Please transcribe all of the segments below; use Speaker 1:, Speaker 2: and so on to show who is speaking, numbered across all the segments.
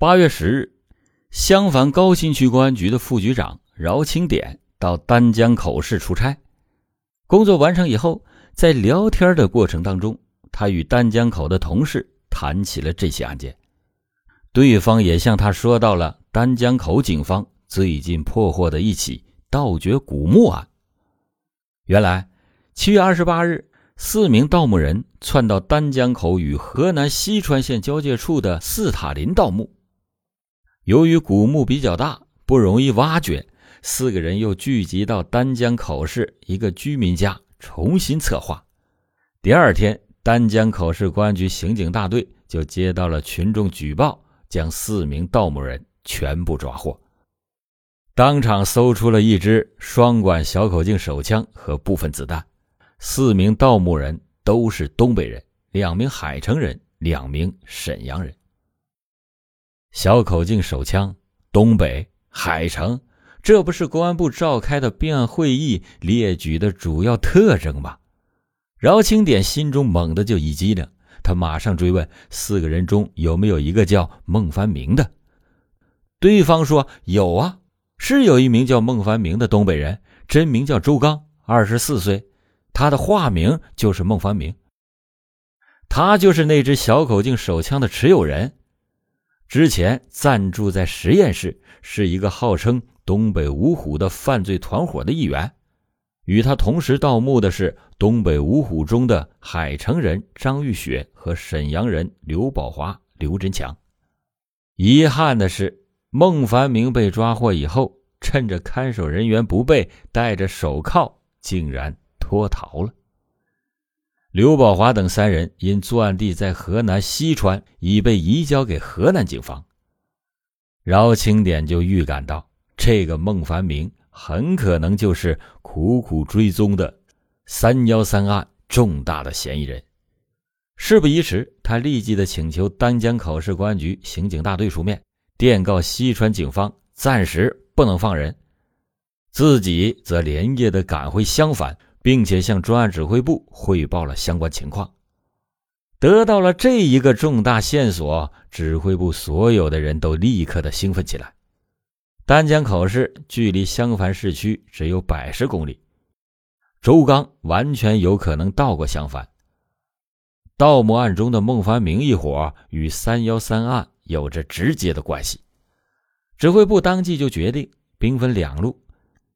Speaker 1: 八月十日，襄樊高新区公安局的副局长饶清典到丹江口市出差。工作完成以后，在聊天的过程当中，他与丹江口的同事谈起了这起案件。对方也向他说到了丹江口警方最近破获的一起盗掘古墓案。原来，七月二十八日。四名盗墓人窜到丹江口与河南西川县交界处的四塔林盗墓。由于古墓比较大，不容易挖掘，四个人又聚集到丹江口市一个居民家重新策划。第二天，丹江口市公安局刑警大队就接到了群众举报，将四名盗墓人全部抓获，当场搜出了一支双管小口径手枪和部分子弹。四名盗墓人都是东北人，两名海城人，两名沈阳人。小口径手枪，东北海城，这不是公安部召开的编案会议列举的主要特征吗？饶清典心中猛地就一激灵，他马上追问：四个人中有没有一个叫孟凡明的？对方说有啊，是有一名叫孟凡明的东北人，真名叫周刚，二十四岁。他的化名就是孟凡明，他就是那只小口径手枪的持有人，之前暂住在实验室，是一个号称东北五虎的犯罪团伙的一员。与他同时盗墓的是东北五虎中的海城人张玉雪和沈阳人刘宝华、刘振强。遗憾的是，孟凡明被抓获以后，趁着看守人员不备，戴着手铐，竟然。脱逃了。刘宝华等三人因作案地在河南西川，已被移交给河南警方。饶清典就预感到，这个孟凡明很可能就是苦苦追踪的“三幺三”案重大的嫌疑人。事不宜迟，他立即的请求丹江口市公安局刑警大队出面，电告西川警方暂时不能放人，自己则连夜的赶回襄樊。并且向专案指挥部汇报了相关情况，得到了这一个重大线索，指挥部所有的人都立刻的兴奋起来。丹江口市距离襄樊市区只有百十公里，周刚完全有可能到过襄樊。盗墓案中的孟凡明一伙与三幺三案有着直接的关系，指挥部当即就决定兵分两路。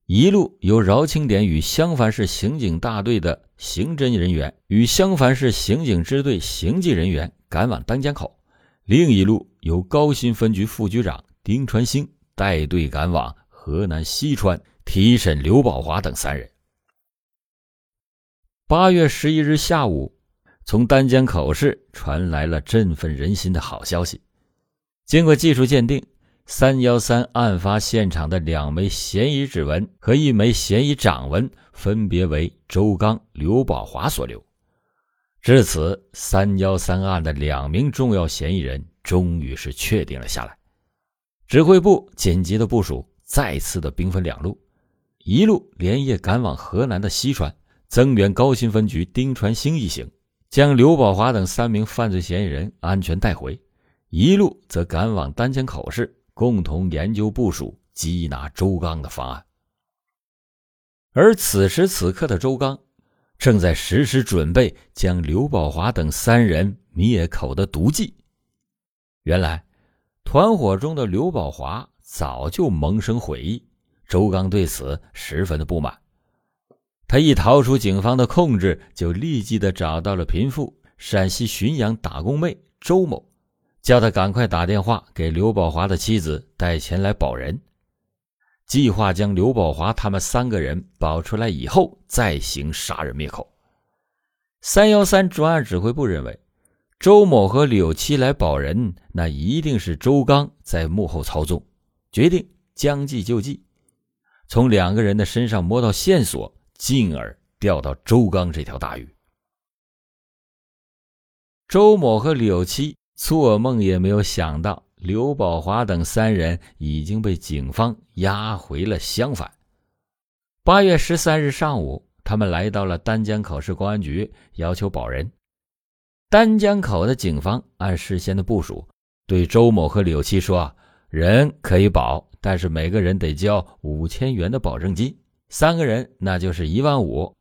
Speaker 1: 一路由饶清典与襄樊市刑警大队的刑侦人员与襄樊市刑警支队刑警人员赶往丹江口，另一路由高新分局副局长丁传兴带队赶往河南西川提审刘宝华等三人。八月十一日下午，从丹江口市传来了振奋人心的好消息，经过技术鉴定。三幺三案发现场的两枚嫌疑指纹和一枚嫌疑掌纹分别为周刚、刘宝华所留。至此，三幺三案的两名重要嫌疑人终于是确定了下来。指挥部紧急的部署，再次的兵分两路：一路连夜赶往河南的西川，增援高新分局丁传兴一行，将刘宝华等三名犯罪嫌疑人安全带回；一路则赶往丹江口市。共同研究部署缉拿周刚的方案，而此时此刻的周刚正在实施准备将刘宝华等三人灭口的毒计。原来，团伙中的刘宝华早就萌生悔意，周刚对此十分的不满。他一逃出警方的控制，就立即的找到了贫富陕西浔阳打工妹周某。叫他赶快打电话给刘宝华的妻子，带钱来保人。计划将刘宝华他们三个人保出来以后，再行杀人灭口。三幺三专案指挥部认为，周某和柳七来保人，那一定是周刚在幕后操纵，决定将计就计，从两个人的身上摸到线索，进而钓到周刚这条大鱼。周某和柳七。做梦也没有想到，刘宝华等三人已经被警方押回了襄樊。八月十三日上午，他们来到了丹江口市公安局，要求保人。丹江口的警方按事先的部署，对周某和柳七说：“人可以保，但是每个人得交五千元的保证金，三个人那就是一万五。”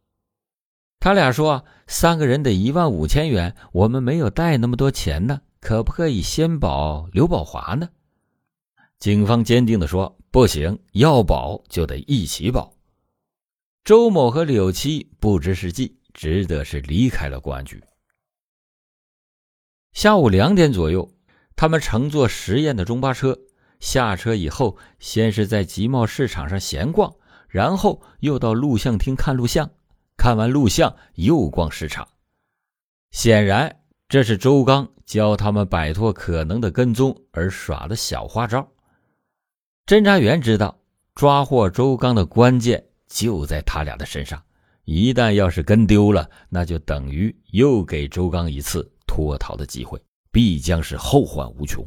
Speaker 1: 他俩说：“三个人得一万五千元，我们没有带那么多钱呢，可不可以先保刘宝华呢？”警方坚定地说：“不行，要保就得一起保。”周某和柳七不知是计，只得是离开了公安局。下午两点左右，他们乘坐实验的中巴车下车以后，先是在集贸市场上闲逛，然后又到录像厅看录像。看完录像，又逛市场。显然，这是周刚教他们摆脱可能的跟踪而耍的小花招。侦查员知道，抓获周刚的关键就在他俩的身上。一旦要是跟丢了，那就等于又给周刚一次脱逃的机会，必将是后患无穷。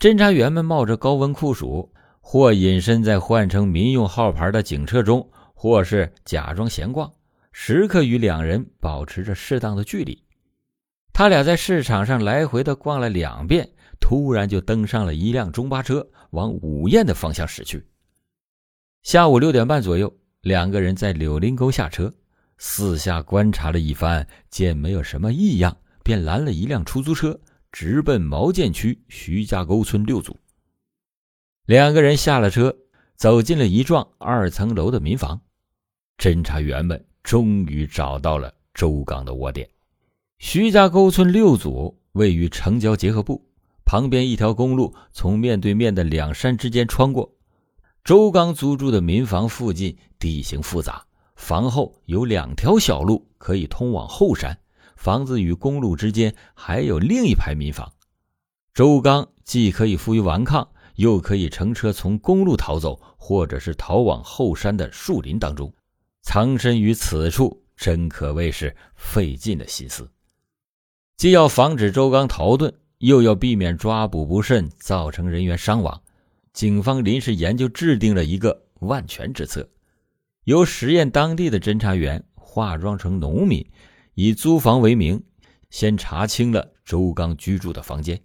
Speaker 1: 侦查员们冒着高温酷暑，或隐身在换成民用号牌的警车中。或是假装闲逛，时刻与两人保持着适当的距离。他俩在市场上来回的逛了两遍，突然就登上了一辆中巴车，往五堰的方向驶去。下午六点半左右，两个人在柳林沟下车，四下观察了一番，见没有什么异样，便拦了一辆出租车，直奔毛涧区徐家沟村六组。两个人下了车，走进了一幢二层楼的民房。侦查员们终于找到了周刚的窝点。徐家沟村六组位于城郊结合部旁边，一条公路从面对面的两山之间穿过。周刚租住的民房附近地形复杂，房后有两条小路可以通往后山，房子与公路之间还有另一排民房。周刚既可以负隅顽抗，又可以乘车从公路逃走，或者是逃往后山的树林当中。藏身于此处，真可谓是费尽了心思。既要防止周刚逃遁，又要避免抓捕不慎造成人员伤亡，警方临时研究制定了一个万全之策：由实验当地的侦查员化妆成农民，以租房为名，先查清了周刚居住的房间。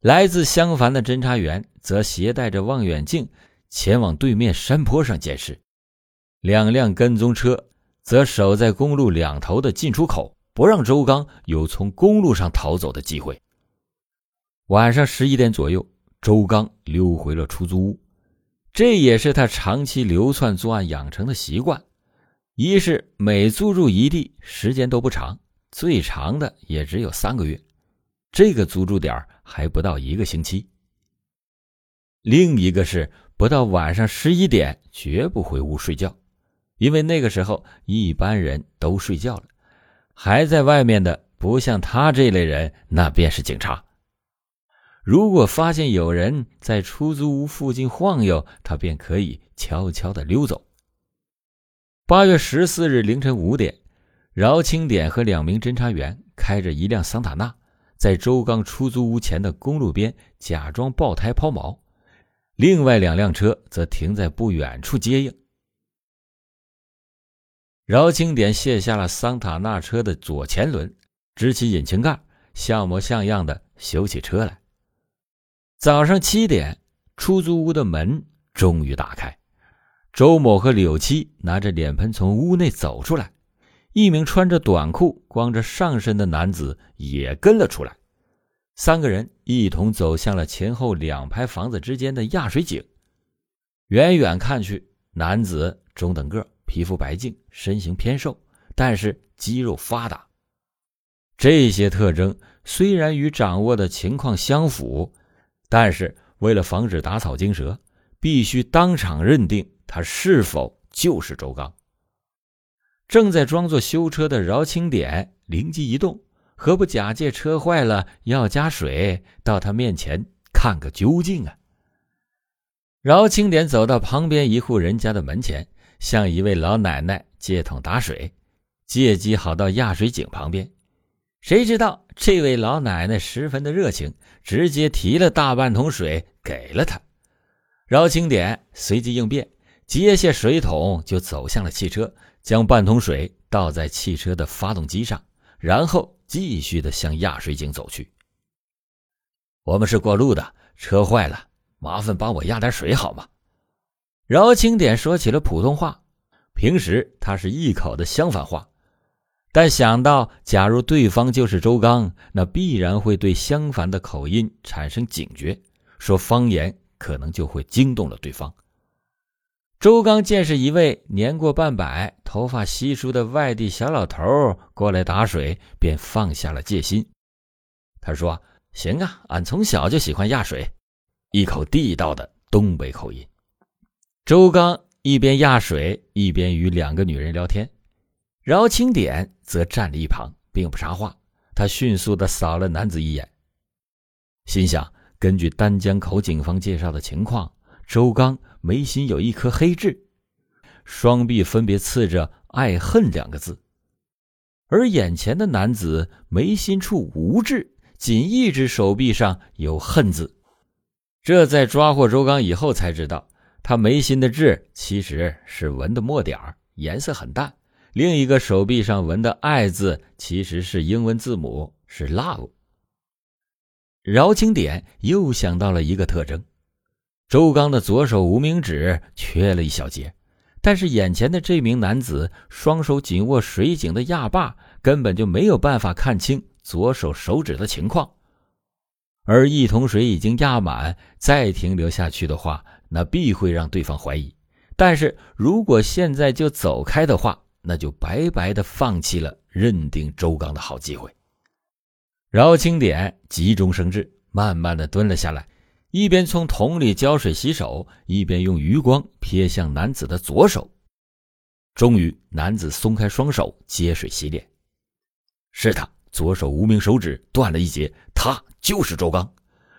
Speaker 1: 来自襄樊的侦查员则携带着望远镜，前往对面山坡上监视。两辆跟踪车则守在公路两头的进出口，不让周刚有从公路上逃走的机会。晚上十一点左右，周刚溜回了出租屋，这也是他长期流窜作案养成的习惯。一是每租住一地时间都不长，最长的也只有三个月，这个租住点还不到一个星期。另一个是不到晚上十一点绝不回屋睡觉。因为那个时候一般人都睡觉了，还在外面的不像他这类人，那便是警察。如果发现有人在出租屋附近晃悠，他便可以悄悄的溜走。八月十四日凌晨五点，饶清典和两名侦查员开着一辆桑塔纳，在周刚出租屋前的公路边假装爆胎抛锚，另外两辆车则停在不远处接应。饶清典卸下了桑塔纳车的左前轮，支起引擎盖，像模像样的修起车来。早上七点，出租屋的门终于打开，周某和柳七拿着脸盆从屋内走出来，一名穿着短裤、光着上身的男子也跟了出来。三个人一同走向了前后两排房子之间的压水井。远远看去，男子中等个。皮肤白净，身形偏瘦，但是肌肉发达。这些特征虽然与掌握的情况相符，但是为了防止打草惊蛇，必须当场认定他是否就是周刚。正在装作修车的饶清典灵机一动，何不假借车坏了要加水，到他面前看个究竟啊？饶清典走到旁边一户人家的门前。向一位老奶奶借桶打水，借机好到压水井旁边。谁知道这位老奶奶十分的热情，直接提了大半桶水给了他。饶清点随即应变，接下水桶就走向了汽车，将半桶水倒在汽车的发动机上，然后继续的向压水井走去。我们是过路的，车坏了，麻烦帮我压点水好吗？饶清典说起了普通话，平时他是一口的襄樊话，但想到假如对方就是周刚，那必然会对襄樊的口音产生警觉，说方言可能就会惊动了对方。周刚见是一位年过半百、头发稀疏的外地小老头过来打水，便放下了戒心。他说：“行啊，俺从小就喜欢压水。”一口地道的东北口音。周刚一边压水，一边与两个女人聊天。饶清典则站在一旁，并不插话。他迅速的扫了男子一眼，心想：根据丹江口警方介绍的情况，周刚。眉心有一颗黑痣，双臂分别刺着“爱恨”两个字，而眼前的男子眉心处无痣，仅一只手臂上有“恨”字。这在抓获周刚以后才知道，他眉心的痣其实是纹的墨点颜色很淡；另一个手臂上纹的“爱”字其实是英文字母，是 “love”。饶清点又想到了一个特征。周刚的左手无名指缺了一小节，但是眼前的这名男子双手紧握水井的压把，根本就没有办法看清左手手指的情况。而一桶水已经压满，再停留下去的话，那必会让对方怀疑。但是如果现在就走开的话，那就白白的放弃了认定周刚的好机会。饶清点急中生智，慢慢的蹲了下来。一边从桶里浇水洗手，一边用余光瞥向男子的左手。终于，男子松开双手接水洗脸。是他，左手无名手指断了一截，他就是周刚。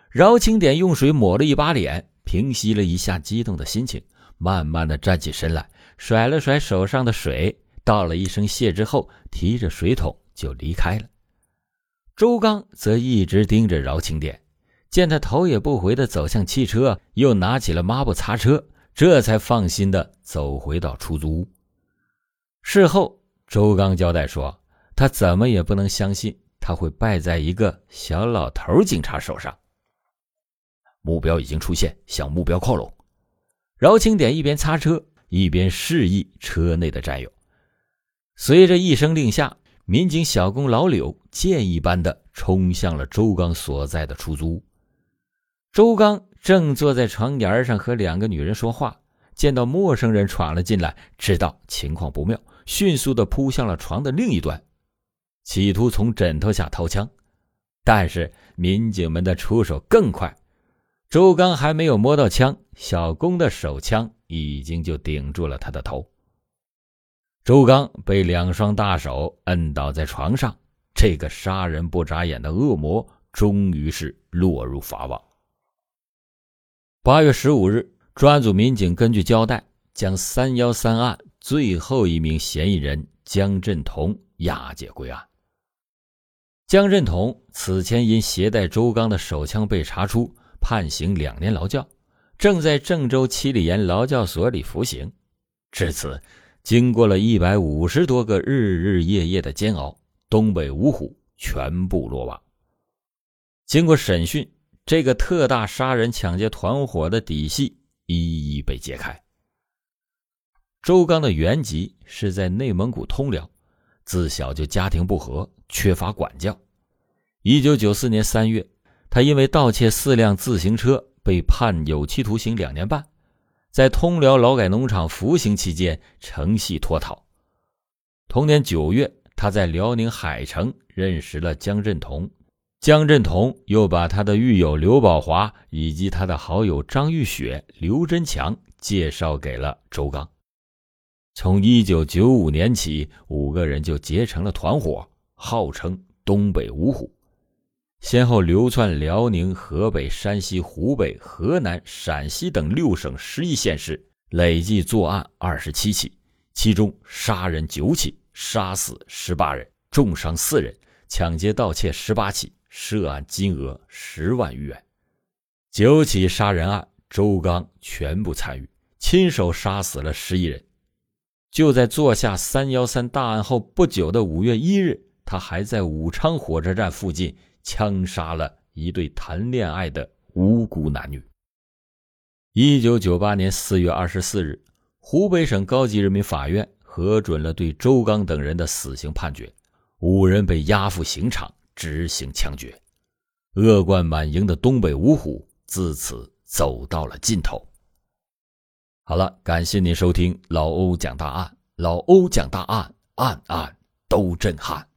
Speaker 1: 饶清点用水抹了一把脸，平息了一下激动的心情，慢慢的站起身来，甩了甩手上的水，道了一声谢之后，提着水桶就离开了。周刚则一直盯着饶清典。见他头也不回地走向汽车，又拿起了抹布擦车，这才放心地走回到出租屋。事后，周刚交代说：“他怎么也不能相信他会败在一个小老头警察手上。目标已经出现，向目标靠拢。”饶清点一边擦车，一边示意车内的战友。随着一声令下，民警小工老柳箭一般的冲向了周刚所在的出租屋。周刚正坐在床沿上和两个女人说话，见到陌生人闯了进来，知道情况不妙，迅速的扑向了床的另一端，企图从枕头下掏枪。但是民警们的出手更快，周刚还没有摸到枪，小工的手枪已经就顶住了他的头。周刚被两双大手摁倒在床上，这个杀人不眨眼的恶魔终于是落入法网。八月十五日，专案组民警根据交代，将三幺三案最后一名嫌疑人江振同押解归案。江振同此前因携带周刚的手枪被查出，判刑两年劳教，正在郑州七里岩劳教所里服刑。至此，经过了一百五十多个日日夜夜的煎熬，东北五虎全部落网。经过审讯。这个特大杀人抢劫团伙的底细一一被揭开。周刚的原籍是在内蒙古通辽，自小就家庭不和，缺乏管教。一九九四年三月，他因为盗窃四辆自行车被判有期徒刑两年半，在通辽劳改农场服刑期间乘隙脱逃。同年九月，他在辽宁海城认识了江振彤。江振彤又把他的狱友刘宝华以及他的好友张玉雪、刘真强介绍给了周刚。从一九九五年起，五个人就结成了团伙，号称“东北五虎”，先后流窜辽宁、河北、山西、湖北、河南、陕西等六省十一县市，累计作案二十七起，其中杀人九起，杀死十八人，重伤四人；抢劫、盗窃十八起。涉案金额十万余元，九起杀人案，周刚全部参与，亲手杀死了十一人。就在做下三幺三大案后不久的五月一日，他还在武昌火车站附近枪杀了一对谈恋爱的无辜男女。一九九八年四月二十四日，湖北省高级人民法院核准了对周刚等人的死刑判决，五人被押赴刑场执行枪决，恶贯满盈的东北五虎自此走到了尽头。好了，感谢您收听老欧讲大案，老欧讲大案，案案都震撼。